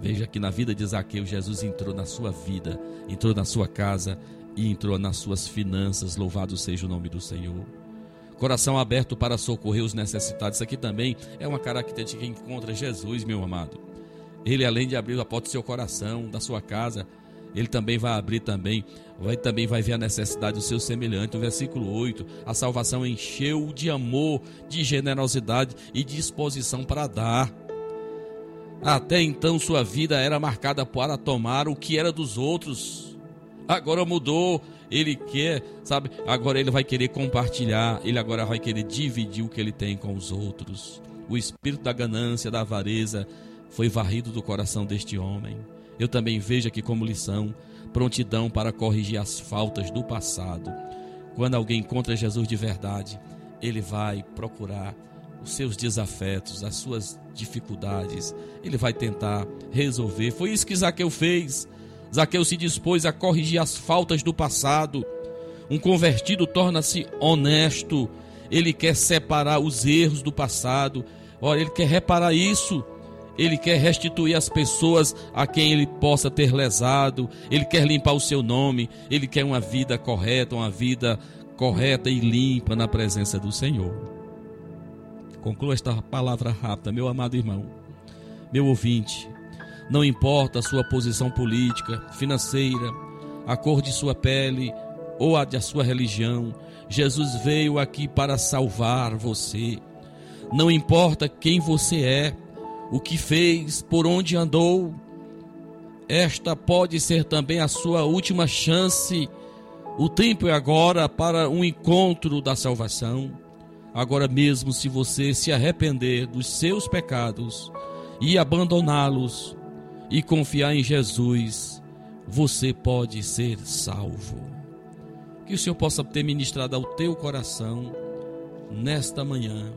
[SPEAKER 1] Veja que na vida de Zaqueu, Jesus entrou na sua vida, entrou na sua casa e entrou nas suas finanças. Louvado seja o nome do Senhor. Coração aberto para socorrer os necessitados. Isso aqui também é uma característica que encontra Jesus, meu amado. Ele, além de abrir a porta do seu coração, da sua casa, Ele também vai abrir também, vai também vai ver a necessidade do seu semelhante. O versículo 8, a salvação encheu de amor, de generosidade e disposição para dar. Até então sua vida era marcada para tomar o que era dos outros. Agora mudou, ele quer, sabe? Agora ele vai querer compartilhar, ele agora vai querer dividir o que ele tem com os outros. O espírito da ganância, da avareza foi varrido do coração deste homem. Eu também vejo aqui como lição prontidão para corrigir as faltas do passado. Quando alguém encontra Jesus de verdade, ele vai procurar os seus desafetos, as suas dificuldades, ele vai tentar resolver. Foi isso que Zaqueu fez. Zaqueu se dispôs a corrigir as faltas do passado. Um convertido torna-se honesto, ele quer separar os erros do passado. Olha, ele quer reparar isso. Ele quer restituir as pessoas a quem ele possa ter lesado. Ele quer limpar o seu nome. Ele quer uma vida correta, uma vida correta e limpa na presença do Senhor. Conclua esta palavra rápida, meu amado irmão, meu ouvinte. Não importa a sua posição política, financeira, a cor de sua pele ou a da sua religião, Jesus veio aqui para salvar você. Não importa quem você é, o que fez, por onde andou, esta pode ser também a sua última chance. O tempo é agora para um encontro da salvação. Agora mesmo, se você se arrepender dos seus pecados e abandoná-los e confiar em Jesus, você pode ser salvo. Que o Senhor possa ter ministrado ao teu coração nesta manhã.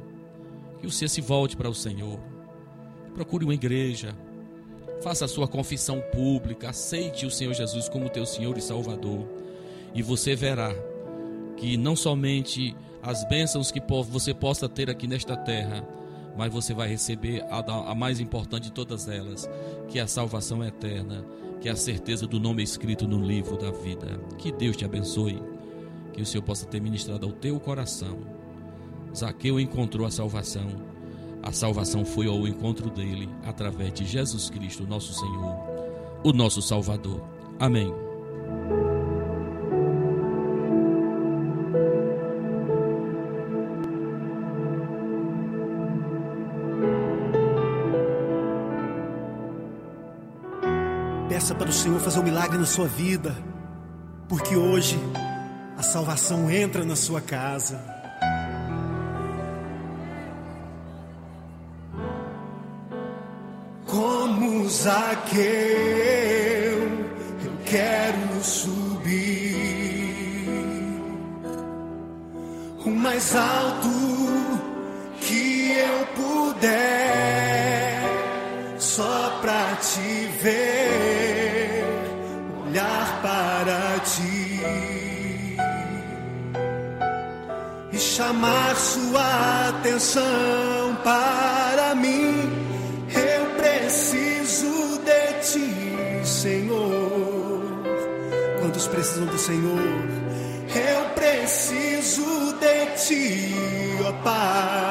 [SPEAKER 1] Que você se volte para o Senhor. Procure uma igreja. Faça a sua confissão pública. Aceite o Senhor Jesus como teu Senhor e Salvador. E você verá que não somente as bênçãos que você possa ter aqui nesta terra, mas você vai receber a, a, mais importante de todas elas, que é a salvação eterna, que é a certeza do nome escrito no livro da vida. Que Deus te abençoe, que o Senhor possa ter ministrado ao teu coração. Zaqueu encontrou a salvação, a salvação foi ao encontro dele através de Jesus Cristo, nosso Senhor, o nosso Salvador. Amém.
[SPEAKER 6] Para o Senhor fazer um milagre na sua vida, porque hoje a salvação entra na sua casa. Como Zaqueu, eu quero subir. O mais alto que eu puder, só pra te ver, olhar para ti e chamar sua atenção para mim. Eu preciso de ti, Senhor. Quantos precisam do Senhor? Eu preciso de ti, ó Pai.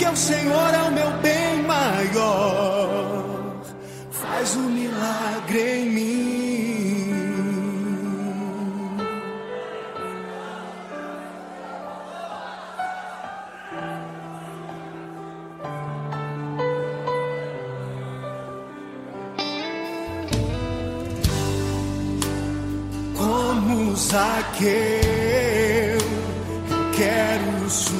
[SPEAKER 6] porque o Senhor é o meu bem maior faz um milagre em mim. Como Zaqueu, eu quero subir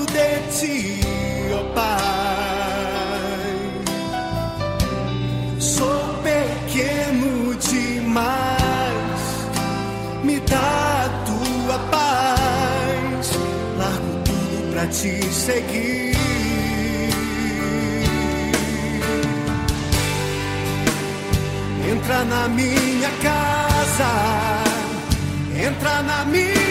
[SPEAKER 6] de ti, ó Pai. Sou pequeno demais, me dá a tua paz. Largo tudo pra te seguir. Entra na minha casa, entra na minha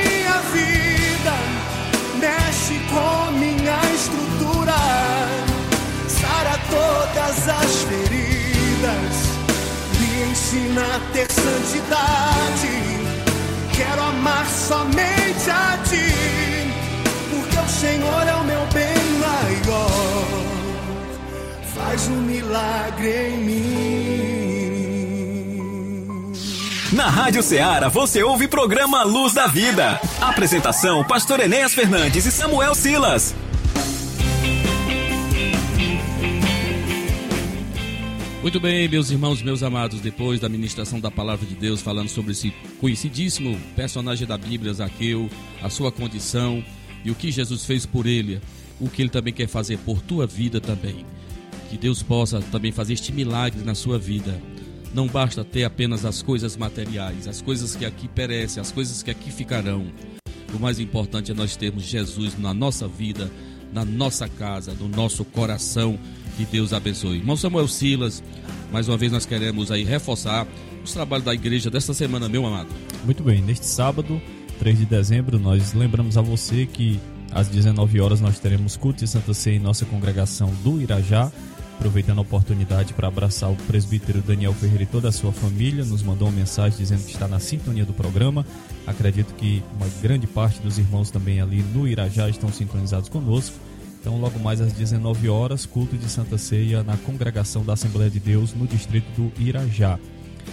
[SPEAKER 6] ensina a ter santidade. Quero amar somente a ti, porque o Senhor é o meu bem maior. Faz um milagre em mim.
[SPEAKER 3] Na Rádio Ceará você ouve programa Luz da Vida. Apresentação: Pastor Enéas Fernandes e Samuel Silas.
[SPEAKER 1] Muito bem, meus irmãos, meus amados, depois da ministração da palavra de Deus, falando sobre esse conhecidíssimo personagem da Bíblia, Zaqueu, a sua condição e o que Jesus fez por ele, o que ele também quer fazer por tua vida também. Que Deus possa também fazer este milagre na sua vida. Não basta ter apenas as coisas materiais, as coisas que aqui perecem, as coisas que aqui ficarão. O mais importante é nós termos Jesus na nossa vida, na nossa casa, no nosso coração. Que Deus abençoe. Irmão Samuel Silas, mais uma vez nós queremos aí reforçar os trabalhos da igreja desta semana, meu amado.
[SPEAKER 2] Muito bem, neste sábado, 3 de dezembro, nós lembramos a você que às 19 horas nós teremos culto de Santa Ceia em nossa congregação do Irajá. Aproveitando a oportunidade para abraçar o presbítero Daniel Ferreira e toda a sua família, nos mandou uma mensagem dizendo que está na sintonia do programa. Acredito que uma grande parte dos irmãos também ali no Irajá estão sintonizados conosco. Então, logo mais às 19 horas, culto de Santa Ceia na congregação da Assembleia de Deus no distrito do Irajá.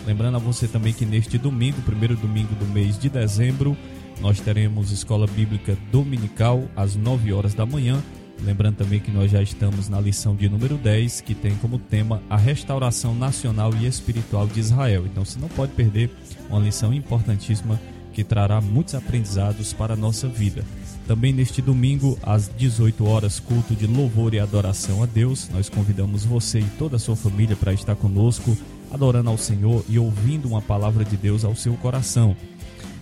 [SPEAKER 2] Lembrando a você também que neste domingo, primeiro domingo do mês de dezembro, nós teremos escola bíblica dominical às 9 horas da manhã. Lembrando também que nós já estamos na lição de número 10, que tem como tema a restauração nacional e espiritual de Israel. Então você não pode perder uma lição importantíssima que trará muitos aprendizados para a nossa vida. Também neste domingo, às 18 horas, culto de louvor e adoração a Deus. Nós convidamos você e toda a sua família para estar conosco, adorando ao Senhor e ouvindo uma palavra de Deus ao seu coração.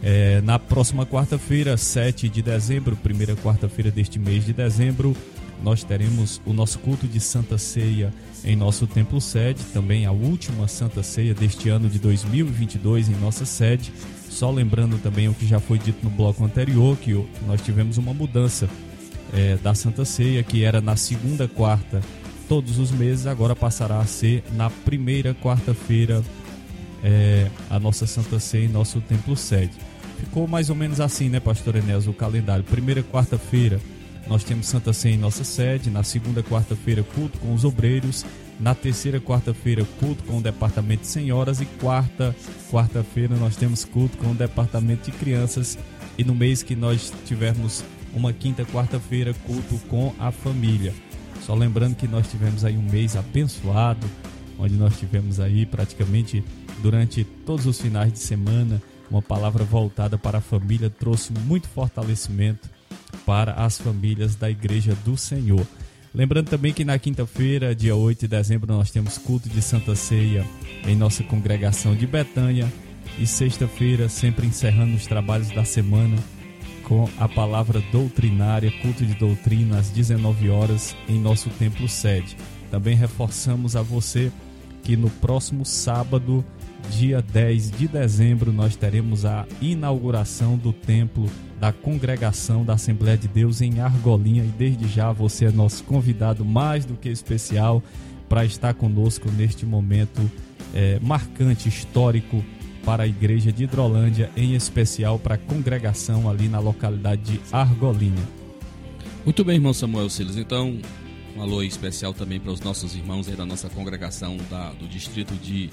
[SPEAKER 2] É, na próxima quarta-feira, 7 de dezembro, primeira quarta-feira deste mês de dezembro, nós teremos o nosso culto de Santa Ceia em nosso templo sede, também a última Santa Ceia deste ano de 2022 em nossa sede. Só lembrando também o que já foi dito no bloco anterior, que nós tivemos uma mudança é, da Santa Ceia, que era na segunda quarta todos os meses, agora passará a ser na primeira quarta-feira é, a nossa Santa Ceia em nosso templo sede. Ficou mais ou menos assim, né, Pastor Enéas, o calendário. Primeira quarta-feira nós temos Santa Ceia em nossa sede. Na segunda quarta-feira, culto com os obreiros. Na terceira quarta-feira, culto com o departamento de senhoras. E quarta quarta-feira, nós temos culto com o departamento de crianças. E no mês que nós tivermos uma quinta quarta-feira, culto com a família. Só lembrando que nós tivemos aí um mês abençoado, onde nós tivemos aí praticamente durante todos os finais de semana uma palavra voltada para a família, trouxe muito fortalecimento para as famílias da Igreja do Senhor. Lembrando também que na quinta-feira, dia 8 de dezembro, nós temos culto de Santa Ceia em nossa congregação de Betânia. E sexta-feira, sempre encerrando os trabalhos da semana com a palavra doutrinária, culto de doutrina às 19 horas em nosso templo sede. Também reforçamos a você que no próximo sábado, dia 10 de dezembro, nós teremos a inauguração do templo da congregação da Assembleia de Deus em Argolinha e desde já você é nosso convidado mais do que especial para estar conosco neste momento é, marcante, histórico para a igreja de Hidrolândia, em especial para a congregação ali na localidade de Argolinha.
[SPEAKER 1] Muito bem, irmão Samuel Silas. Então, um alô especial também para os nossos irmãos aí da nossa congregação da, do distrito de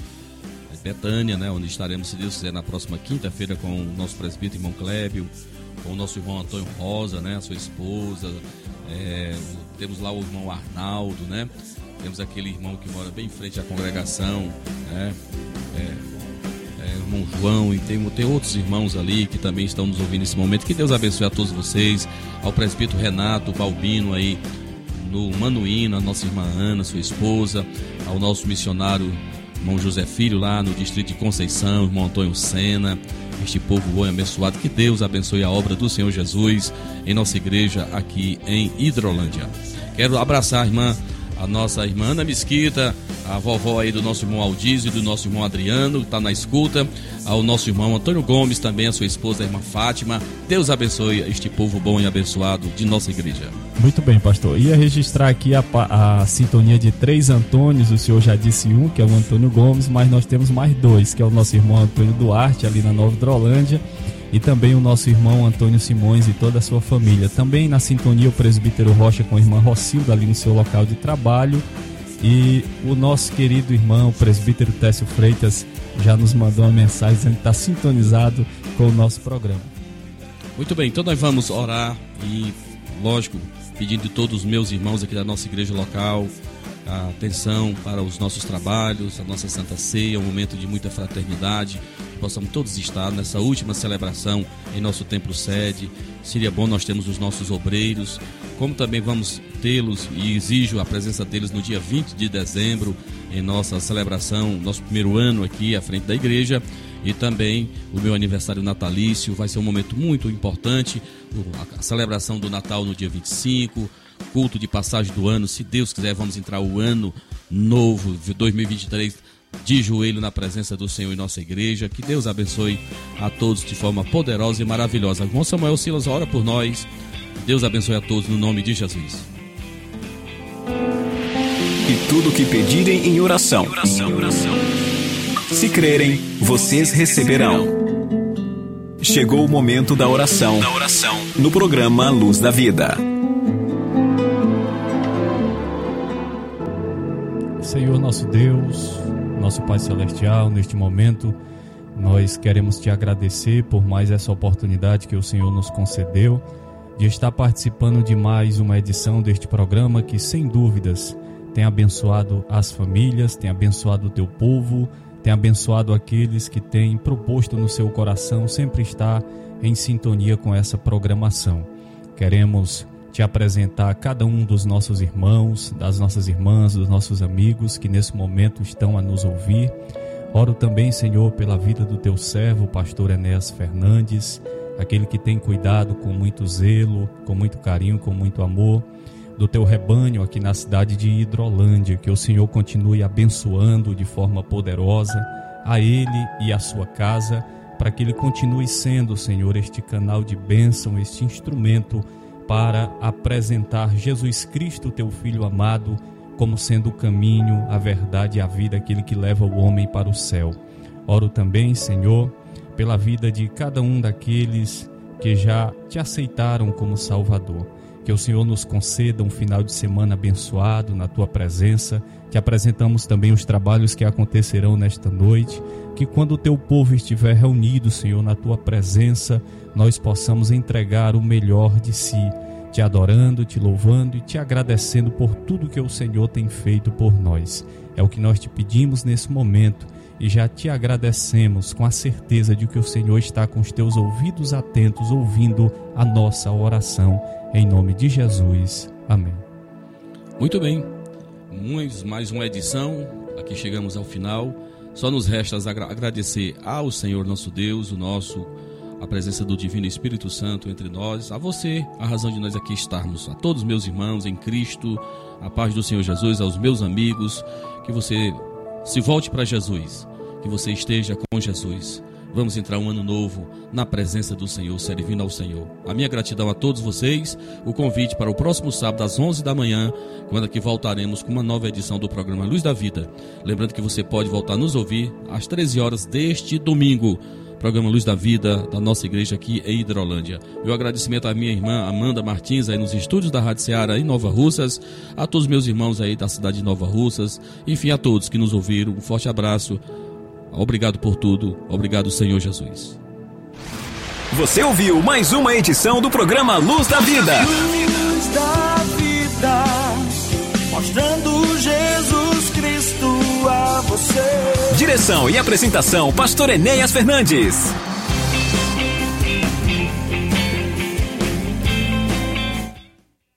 [SPEAKER 1] Betânia, né, onde estaremos, se Deus quiser, na próxima quinta-feira com o nosso presbítero irmão Clébio, com o nosso irmão Antônio Rosa, né, a sua esposa. É, temos lá o irmão Arnaldo, né? Temos aquele irmão que mora bem em frente à congregação, né? É, é, irmão João, e tem, tem outros irmãos ali que também estão nos ouvindo nesse momento. Que Deus abençoe a todos vocês, ao presbítero Renato Balbino aí no Manuíno, a nossa irmã Ana, sua esposa, ao nosso missionário irmão José Filho lá no distrito de Conceição, irmão Antônio Sena, este povo bom e abençoado, que Deus abençoe a obra do Senhor Jesus em nossa igreja aqui em Hidrolândia. Quero abraçar a irmã, a nossa irmã Ana Mesquita, a vovó aí do nosso irmão Aldísio e do nosso irmão Adriano, que está na escuta, ao nosso irmão Antônio Gomes, também a sua esposa, a irmã Fátima. Deus abençoe este povo bom e abençoado de nossa igreja.
[SPEAKER 2] Muito bem, pastor. Ia registrar aqui a, a sintonia de três Antônios, o senhor já disse um, que é o Antônio Gomes, mas nós temos mais dois, que é o nosso irmão Antônio Duarte, ali na Nova Hidrolândia, e também o nosso irmão Antônio Simões e toda a sua família. Também na sintonia o presbítero Rocha com a irmã Rocilda ali no seu local de trabalho. E o nosso querido irmão, o presbítero Técio Freitas, já nos mandou uma mensagem dizendo que está sintonizado com o nosso programa.
[SPEAKER 1] Muito bem, então nós vamos orar e, lógico, pedindo de todos os meus irmãos aqui da nossa igreja local, a atenção para os nossos trabalhos, a nossa Santa Ceia, um momento de muita fraternidade, possamos todos estar nessa última celebração em nosso templo sede. Seria bom nós termos os nossos obreiros, como também vamos tê-los e exijo a presença deles no dia 20 de dezembro em nossa celebração, nosso primeiro ano aqui à frente da igreja e também o meu aniversário natalício. Vai ser um momento muito importante, a celebração do Natal no dia 25, culto de passagem do ano. Se Deus quiser, vamos entrar o ano novo, 2023, de joelho na presença do Senhor em nossa igreja. Que Deus abençoe a todos de forma poderosa e maravilhosa. Irmão Samuel Silas, ora por nós. Deus abençoe a todos no nome de Jesus.
[SPEAKER 3] E tudo que pedirem em oração. Se crerem, vocês receberão. Chegou o momento da oração. No programa Luz da Vida.
[SPEAKER 2] Senhor nosso Deus, nosso Pai Celestial, neste momento nós queremos te agradecer por mais essa oportunidade que o Senhor nos concedeu de estar participando de mais uma edição deste programa que, sem dúvidas, tem abençoado as famílias, tem abençoado o teu povo, tem abençoado aqueles que têm proposto no seu coração sempre estar em sintonia com essa programação. Queremos te apresentar cada um dos nossos irmãos, das nossas irmãs, dos nossos amigos que nesse momento estão a nos ouvir. Oro também, Senhor, pela vida do teu servo, pastor Enéas Fernandes, aquele que tem cuidado com muito zelo, com muito carinho, com muito amor do teu rebanho aqui na cidade de Hidrolândia, que o Senhor continue abençoando de forma poderosa a ele e a sua casa, para que ele continue sendo, Senhor, este canal de bênção, este instrumento para apresentar Jesus Cristo, teu filho amado, como sendo o caminho, a verdade e a vida, aquele que leva o homem para o céu. Oro também, Senhor, pela vida de cada um daqueles que já te aceitaram como Salvador Que o Senhor nos conceda um final de semana abençoado na tua presença. Que apresentamos também os trabalhos que acontecerão nesta noite. Que quando o teu povo estiver reunido, Senhor, na tua presença, nós possamos entregar o melhor de si, te adorando, te louvando e te agradecendo por tudo que o Senhor tem feito por nós. É o que nós te pedimos nesse momento e já te agradecemos com a certeza de que o Senhor está com os teus ouvidos atentos, ouvindo a nossa oração. Em nome de Jesus. Amém.
[SPEAKER 1] Muito bem. Mais uma edição. Aqui chegamos ao final. Só nos resta agradecer ao Senhor nosso Deus, o nosso a presença do Divino Espírito Santo entre nós, a você, a razão de nós aqui estarmos, a todos meus irmãos em Cristo, a paz do Senhor Jesus, aos meus amigos, que você se volte para Jesus, que você esteja com Jesus. Vamos entrar um ano novo na presença do Senhor, servindo ao Senhor. A minha gratidão a todos vocês, o convite para o próximo sábado às 11 da manhã, quando aqui voltaremos com uma nova edição do programa Luz da Vida. Lembrando que você pode voltar a nos ouvir às 13 horas deste domingo programa Luz da Vida da nossa igreja aqui em Hidrolândia. Meu agradecimento à minha irmã Amanda Martins aí nos estúdios da Rádio Ceará em Nova Russas, a todos meus irmãos aí da cidade de Nova Russas, enfim, a todos que nos ouviram, um forte abraço. Obrigado por tudo. Obrigado, Senhor Jesus.
[SPEAKER 3] Você ouviu mais uma edição do programa Luz da Vida.
[SPEAKER 4] Luz da vida, mostrando Jesus Cristo a você.
[SPEAKER 3] Direção e apresentação, Pastor Enéas Fernandes.